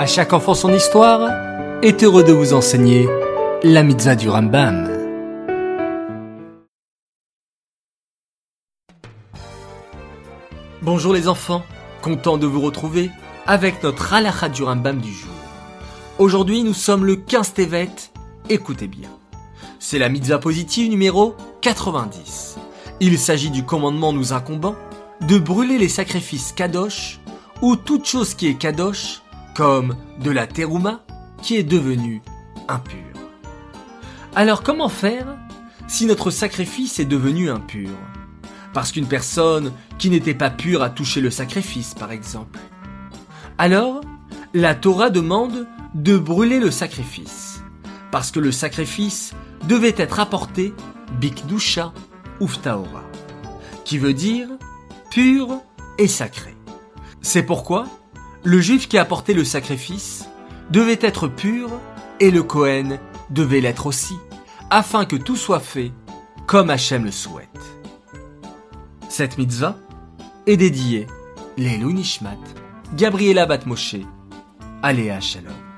À chaque enfant son histoire est heureux de vous enseigner la mitzvah du Rambam. Bonjour les enfants, content de vous retrouver avec notre halakha du Rambam du jour. Aujourd'hui nous sommes le 15 Tevet, écoutez bien. C'est la mitzvah positive numéro 90. Il s'agit du commandement nous incombant de brûler les sacrifices kadosh ou toute chose qui est kadosh comme de la terouma qui est devenue impure. Alors comment faire si notre sacrifice est devenu impur? Parce qu'une personne qui n'était pas pure a touché le sacrifice, par exemple. Alors, la Torah demande de brûler le sacrifice, parce que le sacrifice devait être apporté bikdusha uftaora, qui veut dire pur et sacré. C'est pourquoi le juif qui apportait le sacrifice devait être pur et le Kohen devait l'être aussi, afin que tout soit fait comme Hachem le souhaite. Cette mitzvah est dédiée Lelou Nishmat, Gabriela Batmoshe, Aléa Shalom.